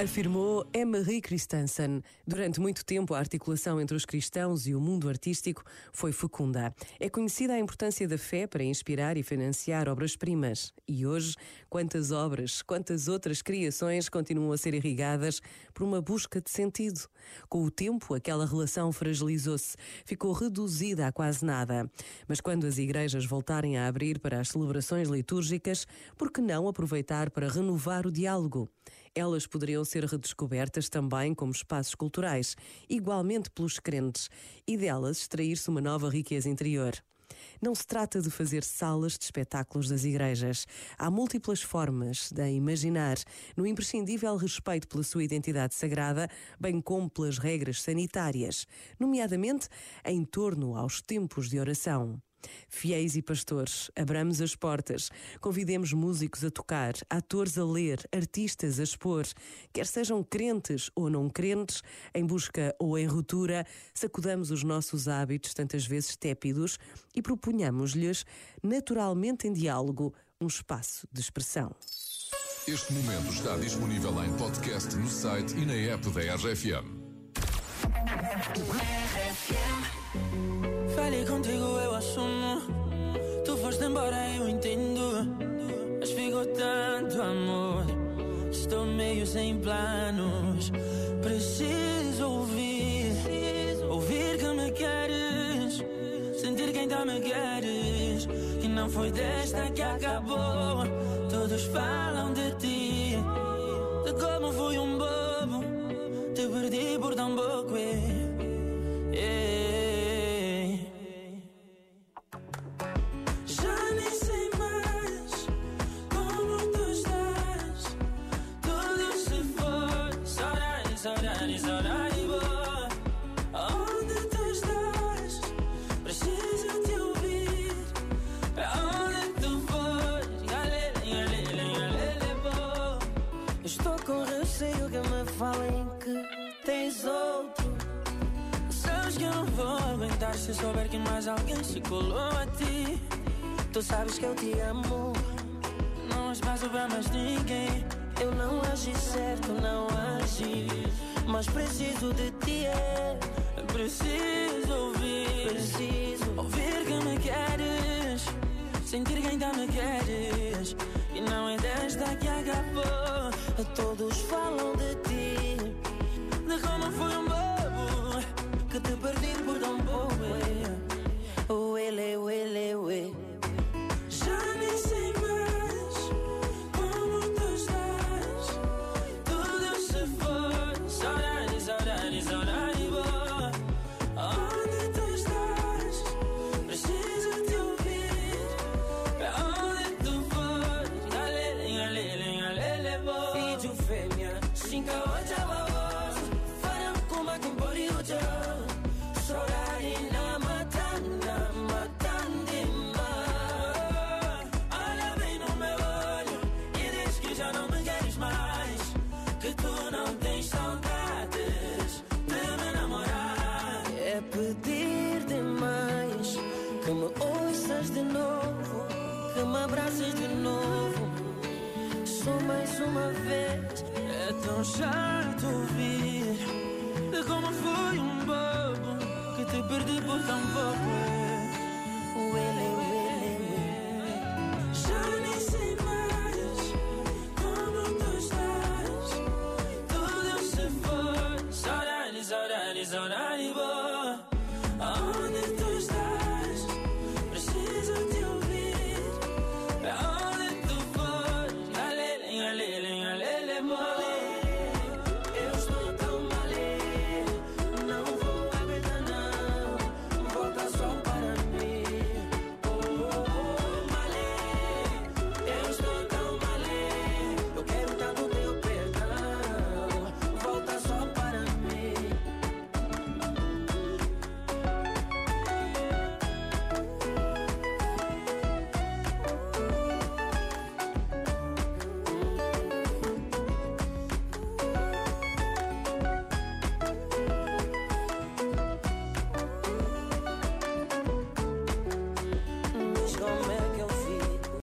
Afirmou Emery Christensen. Durante muito tempo, a articulação entre os cristãos e o mundo artístico foi fecunda. É conhecida a importância da fé para inspirar e financiar obras-primas. E hoje, quantas obras, quantas outras criações continuam a ser irrigadas por uma busca de sentido? Com o tempo, aquela relação fragilizou-se, ficou reduzida a quase nada. Mas quando as igrejas voltarem a abrir para as celebrações litúrgicas, por que não aproveitar para renovar o diálogo? Elas poderiam ser redescobertas também como espaços culturais, igualmente pelos crentes, e delas extrair-se uma nova riqueza interior. Não se trata de fazer salas de espetáculos das igrejas. Há múltiplas formas de imaginar, no imprescindível respeito pela sua identidade sagrada, bem como pelas regras sanitárias, nomeadamente em torno aos tempos de oração. Fiéis e pastores, abramos as portas, convidemos músicos a tocar, atores a ler, artistas a expor, quer sejam crentes ou não crentes, em busca ou em ruptura, sacudamos os nossos hábitos, tantas vezes tépidos, e propunhamos-lhes, naturalmente em diálogo, um espaço de expressão. Este momento está disponível em podcast no site e na app da RFM. Falei contigo, eu assumo. Tu foste embora, eu entendo. Mas ficou tanto amor. Estou meio sem planos. Preciso ouvir. Ouvir que me queres. Sentir que ainda me queres. Que não foi desta que acabou. Todos falam de ti. De como fui um bobo. Te perdi por tão pouco. eh. Que tens outro. Sabes que eu não vou aguentar se souber que mais alguém se colou a ti. Tu sabes que eu te amo. Não espaço pra mais ninguém. Eu não agi certo, não agi. Mas preciso de ti, é. Preciso ouvir. Preciso ouvir que me queres. Sentir que ainda me queres. E não é desta que acabou. Todos falam de ti. Nega Roma foi um bebo que te perdi por tão pouco. Uele, uele, uele. Já nem sei mais como tu estás. Tudo se foi. Sorari, sorari, saudade. Onde tu estás? Preciso te ouvir. Pra onde tu fores? Galele, galele, galele, boa. Vídeo fêmea, 5 vez. É tão chato ouvir como fui um bobo que te perdi por tão pouco.